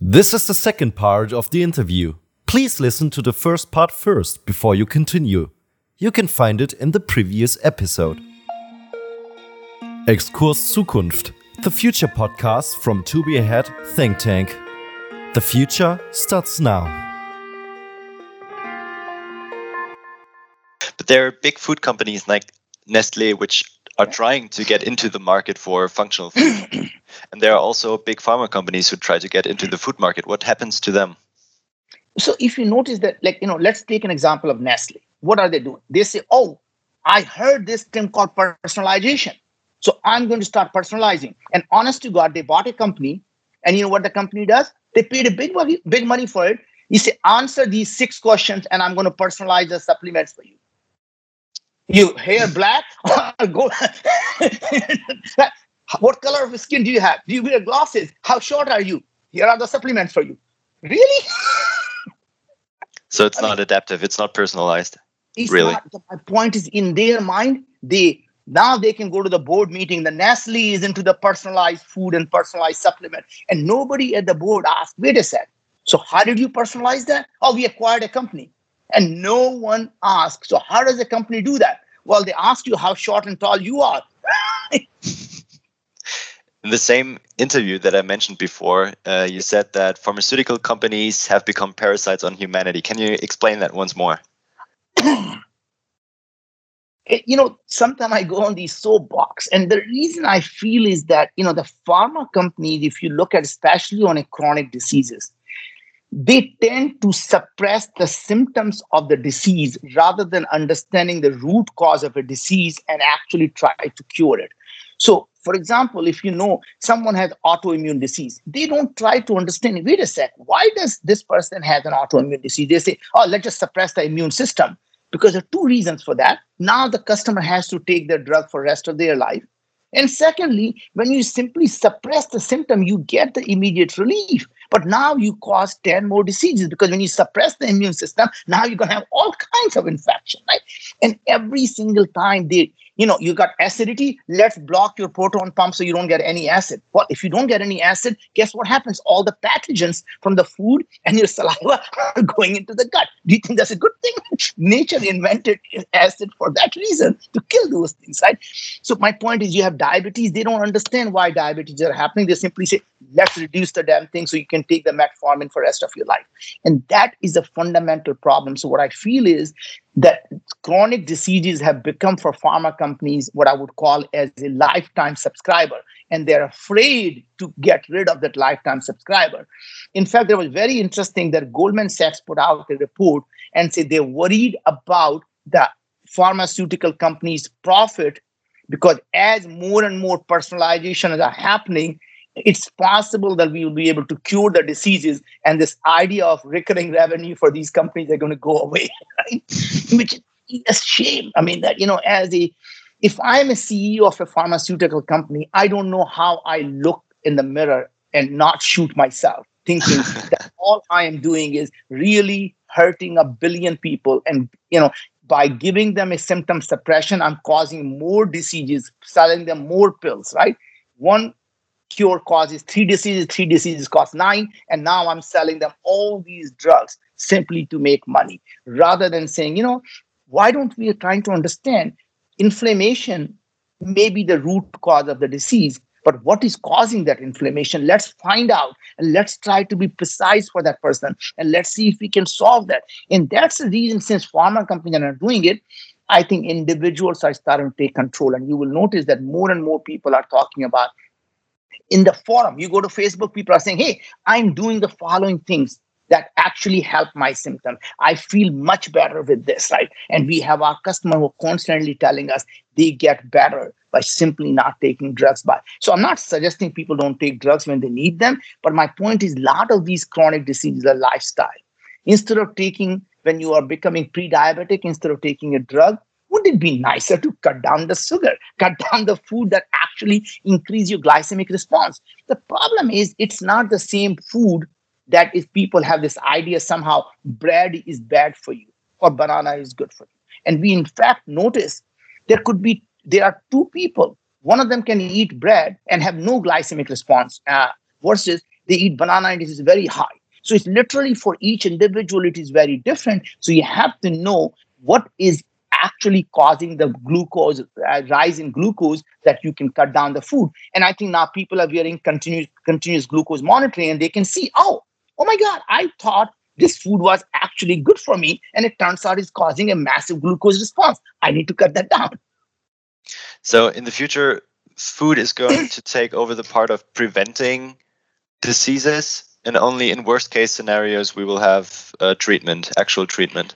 This is the second part of the interview. Please listen to the first part first before you continue. You can find it in the previous episode. Exkurs Zukunft, the future podcast from To Be Ahead Think Tank. The future starts now. But there are big food companies like Nestle which are trying to get into the market for functional food. and there are also big pharma companies who try to get into the food market. What happens to them? So if you notice that, like, you know, let's take an example of Nestle. What are they doing? They say, oh, I heard this thing called personalization. So I'm going to start personalizing. And honest to God, they bought a company. And you know what the company does? They paid a big money, big money for it. You say, answer these six questions, and I'm going to personalize the supplements for you. You hair black? Go. what color of skin do you have? Do you wear glasses? How short are you? Here are the supplements for you. Really? so it's I not mean, adaptive. It's not personalized. It's really. Not, my point is, in their mind, they now they can go to the board meeting. The Nestle is into the personalized food and personalized supplement, and nobody at the board asked, "Wait a sec. So how did you personalize that? Oh, we acquired a company and no one asks. So how does a company do that? Well, they asked you how short and tall you are. In the same interview that I mentioned before, uh, you said that pharmaceutical companies have become parasites on humanity. Can you explain that once more? you know, sometimes I go on these soapbox, and the reason I feel is that you know the pharma companies, if you look at especially on a chronic diseases, they tend to suppress the symptoms of the disease rather than understanding the root cause of a disease and actually try to cure it. So, for example, if you know someone has autoimmune disease, they don't try to understand, wait a sec, why does this person have an autoimmune disease? They say, oh, let's just suppress the immune system. Because there are two reasons for that. Now the customer has to take their drug for rest of their life. And secondly, when you simply suppress the symptom, you get the immediate relief. But now you cause 10 more diseases because when you suppress the immune system, now you're going to have all kinds of infection, right? And every single time they you know, you got acidity, let's block your proton pump so you don't get any acid. Well, if you don't get any acid, guess what happens? All the pathogens from the food and your saliva are going into the gut. Do you think that's a good thing? Nature invented acid for that reason to kill those things, right? So my point is you have diabetes, they don't understand why diabetes are happening. They simply say, let's reduce the damn thing so you can take the metformin for the rest of your life. And that is a fundamental problem. So what I feel is that chronic diseases have become for pharma companies what I would call as a lifetime subscriber. And they're afraid to get rid of that lifetime subscriber. In fact, it was very interesting that Goldman Sachs put out a report and said they're worried about the pharmaceutical companies' profit because as more and more personalization are happening, it's possible that we will be able to cure the diseases and this idea of recurring revenue for these companies are going to go away right? which is a shame i mean that you know as a if i'm a ceo of a pharmaceutical company i don't know how i look in the mirror and not shoot myself thinking that all i am doing is really hurting a billion people. And you know by giving them a symptom suppression i'm causing more diseases selling them more pills right? One cure causes three diseases, three diseases cost nine, and now I'm selling them all these drugs simply to make money, rather than saying, you know, why don't we trying to understand inflammation may be the root cause of the disease, but what is causing that inflammation? Let's find out and let's try to be precise for that person and let's see if we can solve that. And that's the reason since pharma companies are doing it, I think individuals are starting to take control. And you will notice that more and more people are talking about in the forum, you go to Facebook, people are saying, Hey, I'm doing the following things that actually help my symptom. I feel much better with this, right? And we have our customer who are constantly telling us they get better by simply not taking drugs by. So I'm not suggesting people don't take drugs when they need them, but my point is a lot of these chronic diseases are lifestyle. Instead of taking when you are becoming pre-diabetic, instead of taking a drug, wouldn't it be nicer to cut down the sugar, cut down the food that actually increase your glycemic response? The problem is it's not the same food that if people have this idea somehow bread is bad for you or banana is good for you. And we in fact notice there could be there are two people. One of them can eat bread and have no glycemic response, uh, versus they eat banana and it is very high. So it's literally for each individual, it is very different. So you have to know what is actually causing the glucose uh, rise in glucose that you can cut down the food. And I think now people are wearing continuous continuous glucose monitoring and they can see, oh, oh my God, I thought this food was actually good for me. And it turns out it's causing a massive glucose response. I need to cut that down. So in the future, food is going to take over the part of preventing diseases and only in worst case scenarios we will have uh, treatment actual treatment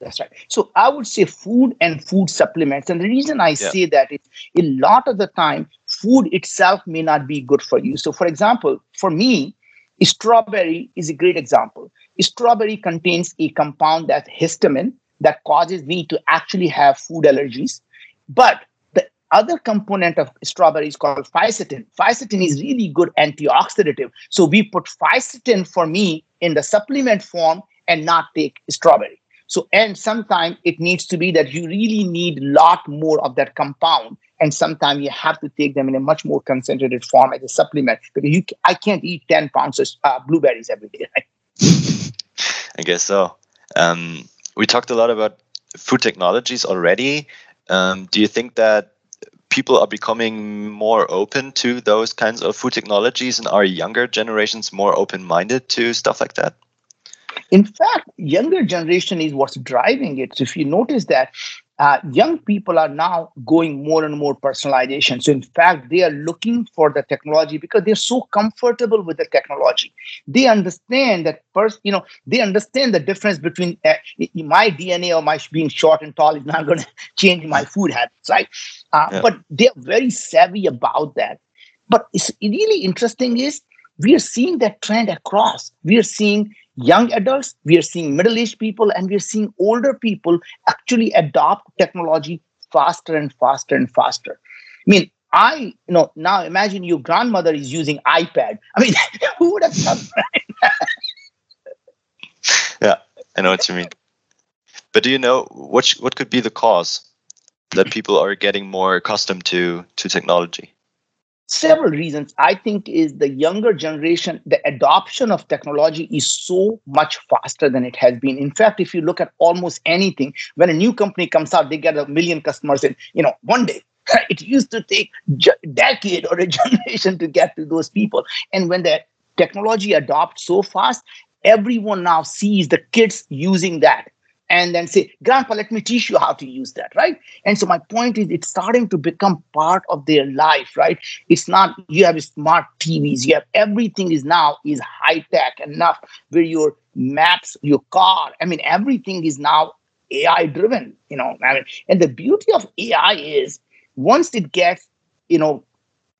that's right so i would say food and food supplements and the reason i yeah. say that is a lot of the time food itself may not be good for you so for example for me strawberry is a great example strawberry contains a compound that's histamine that causes me to actually have food allergies but the other component of strawberry is called fisetin. Fisetin is really good antioxidative. So we put fisetin for me in the supplement form and not take strawberry. So, and sometimes it needs to be that you really need a lot more of that compound. And sometimes you have to take them in a much more concentrated form as a supplement because you, I can't eat 10 pounds of uh, blueberries every day. Right? I guess so. Um, we talked a lot about food technologies already. Um, do you think that people are becoming more open to those kinds of food technologies and are younger generations more open-minded to stuff like that in fact younger generation is what's driving it so if you notice that uh, young people are now going more and more personalization. So, in fact, they are looking for the technology because they're so comfortable with the technology. They understand that, first, you know, they understand the difference between uh, my DNA or my being short and tall is not going to change my food habits, right? Uh, yeah. But they're very savvy about that. But it's really interesting is we are seeing that trend across. We are seeing young adults, we are seeing middle aged people, and we are seeing older people actually adopt technology faster and faster and faster. I mean, I, you know, now imagine your grandmother is using iPad. I mean, who would have thought that? yeah, I know what you mean. But do you know what what could be the cause that people are getting more accustomed to to technology? Several reasons. I think is the younger generation the adoption of technology is so much faster than it has been. In fact if you look at almost anything when a new company comes out they get a million customers in you know one day. It used to take a decade or a generation to get to those people. And when the technology adopts so fast everyone now sees the kids using that and then say, Grandpa, let me teach you how to use that, right? And so my point is it's starting to become part of their life, right? It's not you have smart TVs, you have everything is now is high tech enough where your maps, your car, I mean, everything is now AI driven, you know. I mean, and the beauty of AI is once it gets, you know,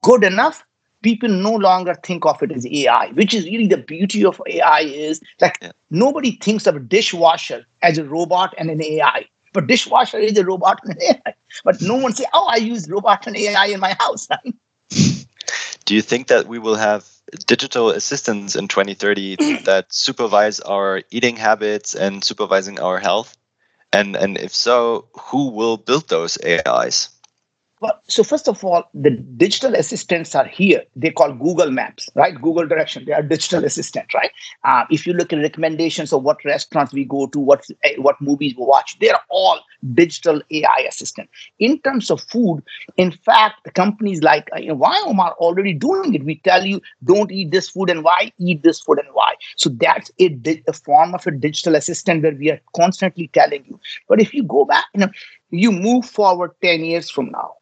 good enough, people no longer think of it as AI, which is really the beauty of AI is like yeah. nobody thinks of a dishwasher as a robot and an AI. But dishwasher is a robot and an AI. But no one say, oh, I use robot and AI in my house. Do you think that we will have digital assistants in 2030 that supervise our eating habits and supervising our health? And and if so, who will build those AIs? Well, so first of all, the digital assistants are here. They call Google Maps, right? Google Direction. They are digital assistant, right? Uh, if you look at recommendations of what restaurants we go to, what eh, what movies we watch, they're all digital AI assistant. In terms of food, in fact, companies like uh, you know, Viome are already doing it. We tell you don't eat this food and why, eat this food and why. So that's a, a form of a digital assistant where we are constantly telling you. But if you go back, you know, you move forward 10 years from now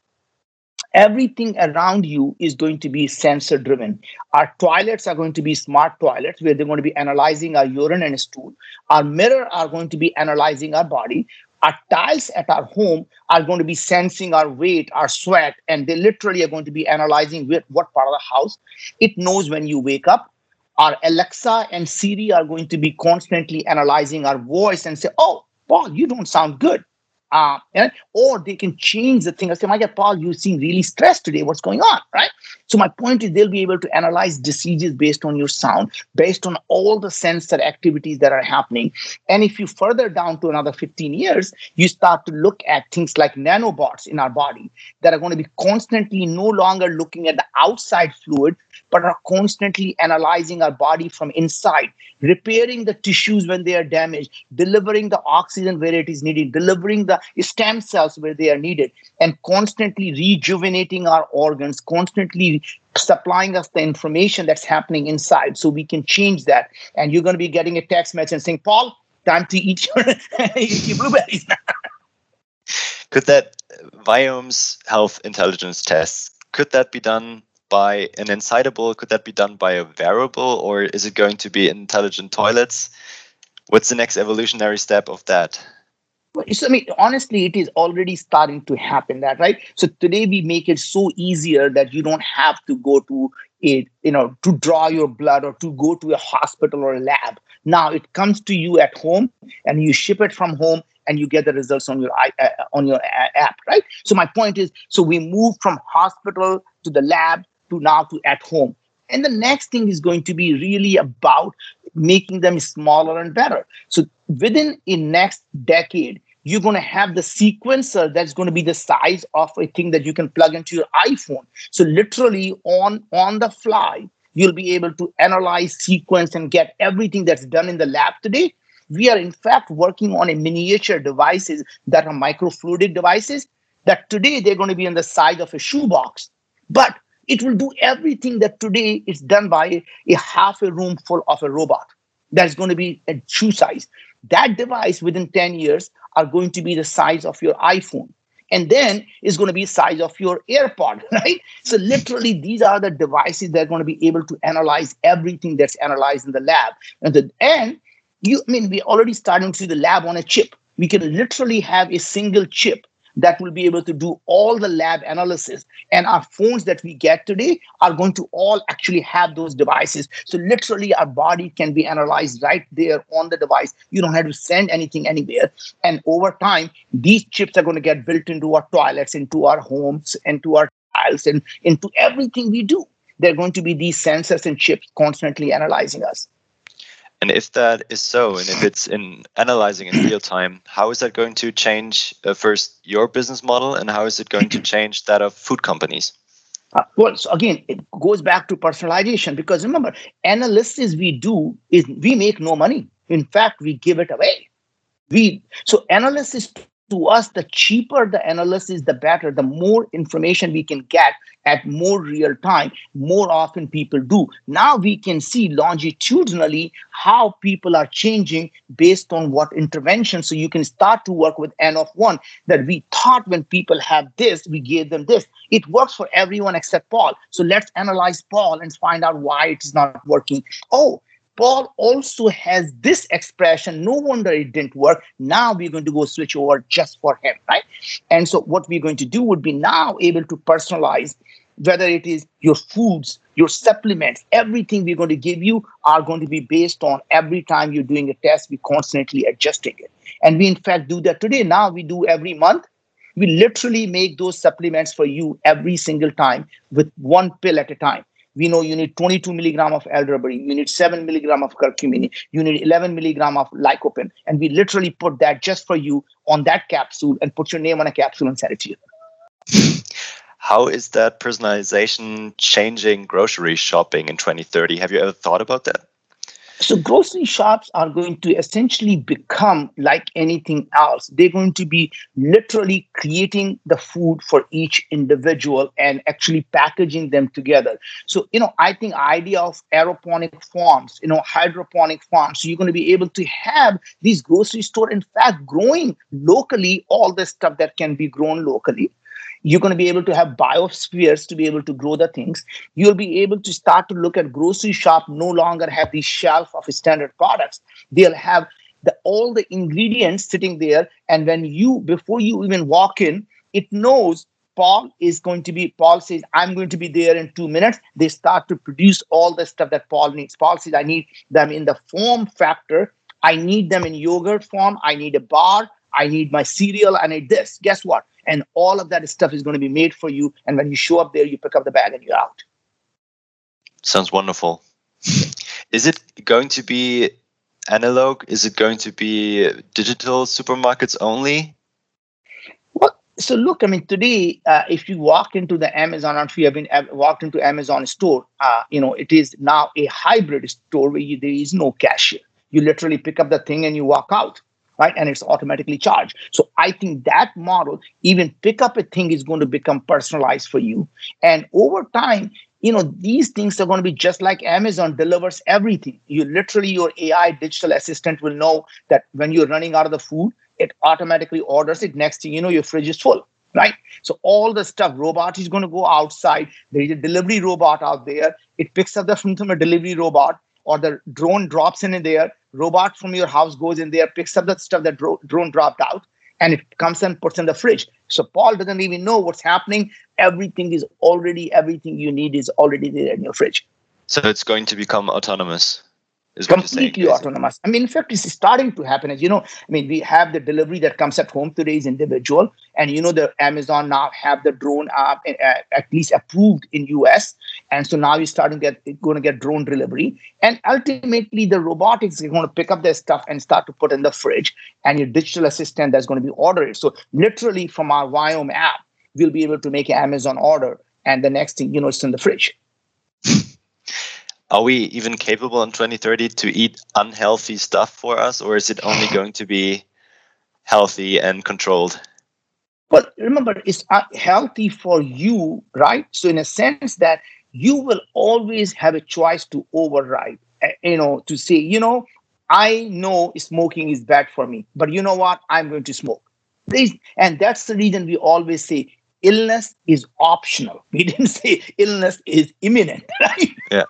everything around you is going to be sensor driven. Our toilets are going to be smart toilets where they're going to be analyzing our urine and stool. Our mirror are going to be analyzing our body. Our tiles at our home are going to be sensing our weight, our sweat, and they literally are going to be analyzing what part of the house. It knows when you wake up. Our Alexa and Siri are going to be constantly analyzing our voice and say, Oh, Paul, you don't sound good uh, or they can change the thing. I say, my God, Paul, you seem really stressed today. What's going on? Right. So my point is they'll be able to analyze diseases based on your sound, based on all the sensor activities that are happening. And if you further down to another 15 years, you start to look at things like nanobots in our body that are going to be constantly no longer looking at the outside fluid, but are constantly analyzing our body from inside, repairing the tissues when they are damaged, delivering the oxygen where it is needed, delivering the stem cells where they are needed, and constantly rejuvenating our organs, constantly supplying us the information that's happening inside so we can change that. And you're going to be getting a text message saying, Paul, time to eat your, your blueberries. could that uh, Viome's health intelligence test, could that be done by an ingestible? Could that be done by a wearable? Or is it going to be intelligent toilets? What's the next evolutionary step of that? So, I mean, honestly, it is already starting to happen that, right? So today we make it so easier that you don't have to go to it, you know, to draw your blood or to go to a hospital or a lab. Now it comes to you at home and you ship it from home and you get the results on your uh, on your app, right? So my point is, so we move from hospital to the lab to now to at home. And the next thing is going to be really about making them smaller and better. So within a next decade, you're going to have the sequencer that's going to be the size of a thing that you can plug into your iphone so literally on on the fly you'll be able to analyze sequence and get everything that's done in the lab today we are in fact working on a miniature devices that are microfluidic devices that today they're going to be in the size of a shoebox but it will do everything that today is done by a half a room full of a robot that's going to be a shoe size. That device within 10 years are going to be the size of your iphone. And then is going to be size of your airpod right? So literally these are the devices that are going to be able to analyze everything that's analyzed in the lab. And the and you i mean we're already starting to see the lab on a chip. We can literally have a single chip that will be able to do all the lab analysis. And our phones that we get today are going to all actually have those devices. So literally our body can be analyzed right there on the device. You don't have to send anything anywhere. And over time, these chips are going to get built into our toilets, into our homes, into our tiles, and into everything we do. They're going to be these sensors and chips constantly analyzing us. And if that is so, and if it's in analyzing in real time, how is that going to change uh, first your business model, and how is it going to change that of food companies? Uh, well, so again, it goes back to personalization because remember, analysis we do is we make no money. In fact, we give it away. We so analysis to us, the cheaper the analysis, the better. The more information we can get at more real time, more often people do. Now we can see longitudinally how people are changing based on what intervention. So you can start to work with N of one that we thought when people have this, we gave them this. It works for everyone except Paul. So let's analyze Paul and find out why it is not working. Oh, Paul also has this expression. No wonder it didn't work. Now we're going to go switch over just for him, right? And so what we're going to do would be now able to personalize whether it is your foods, your supplements, everything we're going to give you are going to be based on every time you're doing a test, we're constantly adjusting it. And we in fact do that today. Now we do every month. We literally make those supplements for you every single time with one pill at a time we know you need 22 milligram of elderberry, you need 7 milligram of curcumin, you need 11 milligram of lycopene. And we literally put that just for you on that capsule and put your name on a capsule and send it to you. How is that personalization changing grocery shopping in 2030? Have you ever thought about that? So grocery shops are going to essentially become like anything else. They're going to be literally creating the food for each individual and actually packaging them together. So, you know, I think idea of aeroponic farms, you know, hydroponic farms. So you're going to be able to have these grocery store, in fact, growing locally all the stuff that can be grown locally you're going to be able to have biospheres to be able to grow the things. You'll be able to start to look at grocery shop no longer have the shelf of standard products. They'll have the, all the ingredients sitting there. And when you, before you even walk in, it knows Paul is going to be, Paul says, I'm going to be there in two minutes. They start to produce all the stuff that Paul needs. Paul says, I need them in the form factor. I need them in yogurt form. I need a bar. I need my cereal. I need this. Guess what? And all of that stuff is going to be made for you. And when you show up there you pick up the bag and you're out. Sounds wonderful. Is it going to be analog? Is it going to be digital supermarkets only? Well so look, I mean, today, uh, if you walk into the Amazon, or if you have been uh, walked into Amazon store, uh, you know, it is now a hybrid store where you, there is no cashier. You literally pick up the thing and you walk out, right? And it's automatically charged. So I think that model, even pick up a thing, is going to become personalized for you. And over time, you know, these things are going to be just like Amazon delivers everything. You literally, your AI digital assistant will know that when you're running out of the food, it automatically orders it. Next thing you know, your fridge is full, right? So all the stuff, robot is going to go outside. There is a delivery robot out there. It picks up the food from a delivery robot, or the drone drops in there. Robot from your house goes in there, picks up the stuff that dro- drone dropped out, and it comes and puts in the fridge. So Paul doesn't even know what's happening. Everything is already, everything you need is already there in your fridge. So it's going to become autonomous is completely saying, autonomous. I mean, in fact, it's starting to happen. As you know, I mean, we have the delivery that comes at home today is individual, and you know, the Amazon now have the drone app uh, at least approved in US, and so now you're starting to get going to get drone delivery, and ultimately the robotics is going to pick up their stuff and start to put in the fridge, and your digital assistant that's going to be ordered. So literally from our Viome app, we'll be able to make an Amazon order, and the next thing you know, it's in the fridge are we even capable in 2030 to eat unhealthy stuff for us or is it only going to be healthy and controlled? Well remember it's healthy for you right? So in a sense that you will always have a choice to override eh, you know to say you know i know smoking is bad for me but you know what? I'm going to smoke. And that's the reason we always say illness is optional. We didn't say illness is imminent right? Yeah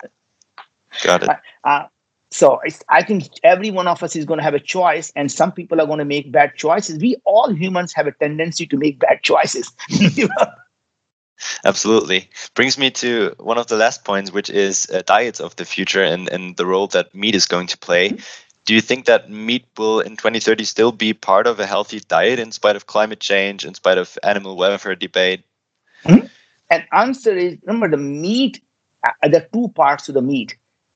Got it. Uh, so I think every one of us is going to have a choice, and some people are going to make bad choices. We all humans have a tendency to make bad choices. Absolutely. Brings me to one of the last points, which is uh, diets of the future and, and the role that meat is going to play. Mm-hmm. Do you think that meat will in 2030 still be part of a healthy diet in spite of climate change, in spite of animal welfare debate? Mm-hmm. And answer is remember the meat, uh, the two parts of the meat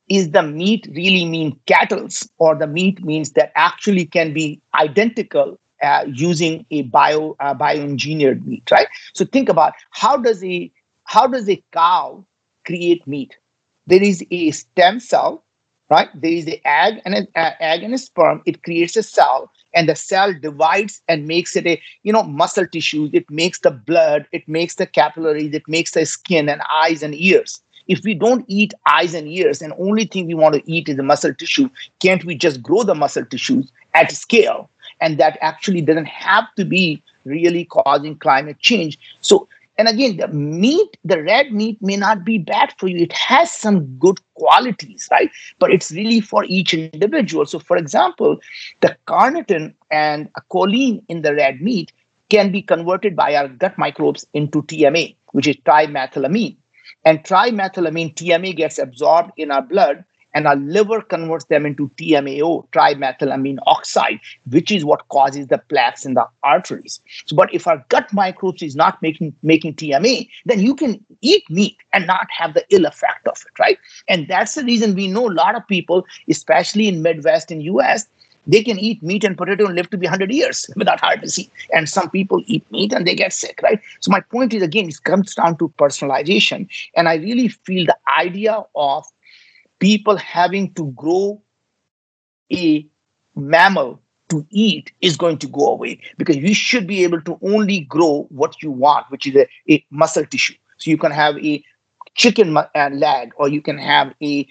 is the meat really mean cattle's or the meat means that actually can be identical uh, using a bio uh, bioengineered meat right? So think about how does a how does a cow create meat? There is a stem cell right? There is the egg and an uh, egg and a sperm. It creates a cell and the cell divides and makes it a you know muscle tissue it makes the blood. It makes the capillaries. It makes the skin and eyes and ears if we don't eat eyes and ears and only thing we want to eat is the muscle tissue, can't we just grow the muscle tissues at scale? And that actually doesn't have to be really causing climate change. So, and again, the meat, the red meat may not be bad for you. It has some good qualities, right? But it's really for each individual. So, for example, the carnitine and choline in the red meat can be converted by our gut microbes into TMA, which is trimethylamine. And trimethylamine, TMA, gets absorbed in our blood, and our liver converts them into TMAO, trimethylamine oxide, which is what causes the plaques in the arteries. So, but if our gut microbes is not making, making TMA, then you can eat meat and not have the ill effect of it, right? And that's the reason we know a lot of people, especially in Midwest in US, they can eat meat and potato and live to be 100 years without heart disease. And some people eat meat and they get sick, right? So my point is again, it comes down to personalization. And I really feel the idea of people having to grow a mammal to eat is going to go away because you should be able to only grow what you want, which is a, a muscle tissue. So you can have a chicken uh, leg or you can have a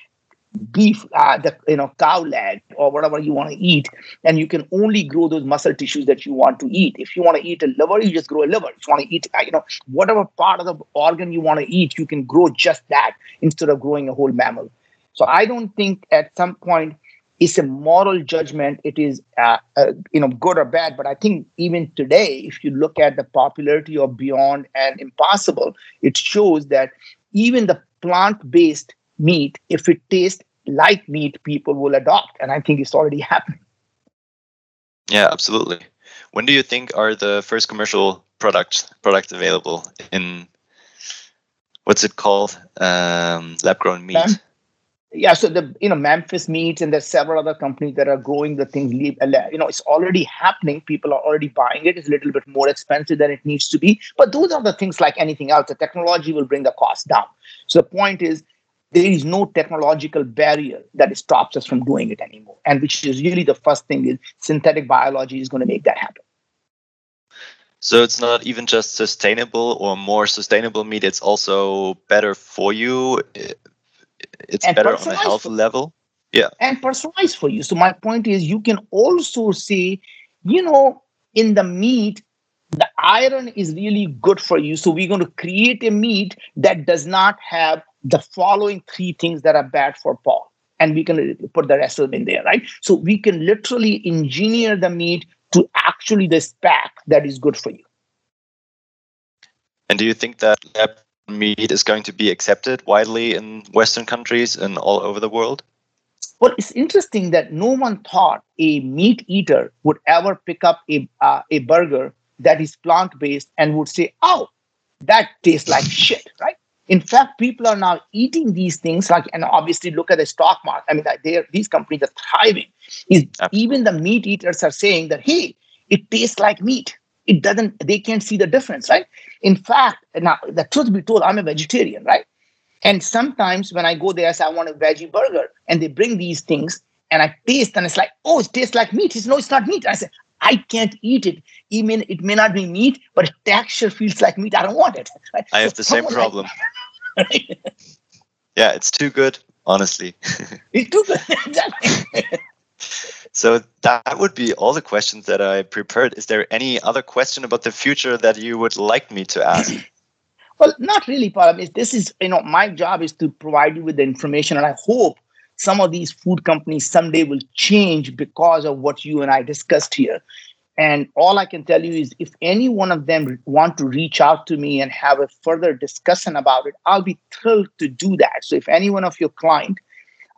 beef, uh, the you know cow leg or whatever you want to eat, and you can only grow those muscle tissues that you want to eat. If you want to eat a liver, you just grow a liver. If you want to eat, uh, you know, whatever part of the organ you want to eat, you can grow just that instead of growing a whole mammal. So I don't think at some point it's a moral judgment. It is uh, uh, you know good or bad, but I think even today, if you look at the popularity of Beyond and Impossible, it shows that even the plant-based meat, if it tastes like meat, people will adopt. And I think it's already happening. Yeah, absolutely. When do you think are the first commercial products products available in what's it called? Um, lab grown meat. yeah, so the you know Memphis meats and there's several other companies that are growing the things. You know, it's already happening. People are already buying it. It's a little bit more expensive than it needs to be, but those are the things like anything else. The technology will bring the cost down. So the point is, there is no technological barrier that stops us from doing it anymore. And which is really the first thing is synthetic biology is going to make that happen. So it's not even just sustainable or more sustainable meat; it's also better for you it's and better on a health level. Yeah. And personalized for you. So my point is you can also see you know, in the meat, the iron is really good for you. So we're going to create a meat that does not have the following three things that are bad for Paul. And we can put the rest of them in there, right? So we can literally engineer the meat to actually the spec that is good for you. And do you think that lab meat is going to be accepted widely in Western countries and all over the world? Well, it's interesting that no one thought a meat eater would ever pick up a, uh, a burger that is plant based and would say, oh, that tastes like shit, right? In fact, people are now eating these things like, and obviously look at the stock market. I mean, they these companies are thriving. Is even the meat eaters are saying that, hey, it tastes like meat it doesn't they can't see the difference right in fact now the truth be told i'm a vegetarian right and sometimes when i go there i say i want a veggie burger and they bring these things and i taste and it's like oh it tastes like meat it's no it's not meat i say i can't eat it even it may not be meat but it texture feels like meat i don't want it right? i have so the same problem like, right? yeah it's too good honestly it's too good so that would be all the questions that I prepared. Is there any other question about the future that you would like me to ask? Well, not really, Paul. I mean, this is, you know, my job is to provide you with the information, and I hope some of these food companies someday will change because of what you and I discussed here. And all I can tell you is if any one of them want to reach out to me and have a further discussion about it, I'll be thrilled to do that. So if any one of your client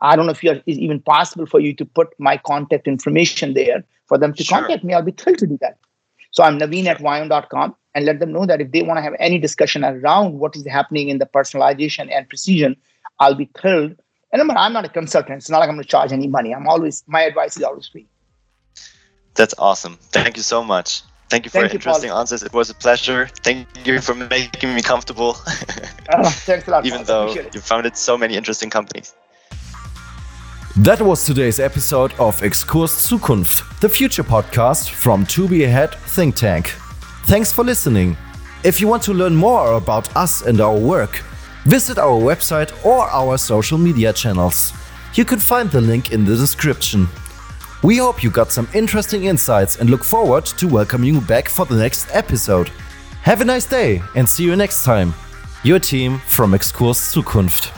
I don't know if it's even possible for you to put my contact information there for them to sure. contact me. I'll be thrilled to do that. So I'm Naveen at Viome.com and let them know that if they want to have any discussion around what is happening in the personalization and precision, I'll be thrilled. And remember, I'm not a consultant. It's not like I'm going to charge any money. I'm always, my advice is always free. That's awesome. Thank you so much. Thank you for Thank interesting you, answers. It was a pleasure. Thank you for making me comfortable. oh, thanks a lot. Even though you founded so many interesting companies. That was today's episode of Exkurs Zukunft, the future podcast from To Be Ahead Think Tank. Thanks for listening. If you want to learn more about us and our work, visit our website or our social media channels. You can find the link in the description. We hope you got some interesting insights and look forward to welcoming you back for the next episode. Have a nice day and see you next time. Your team from Exkurs Zukunft.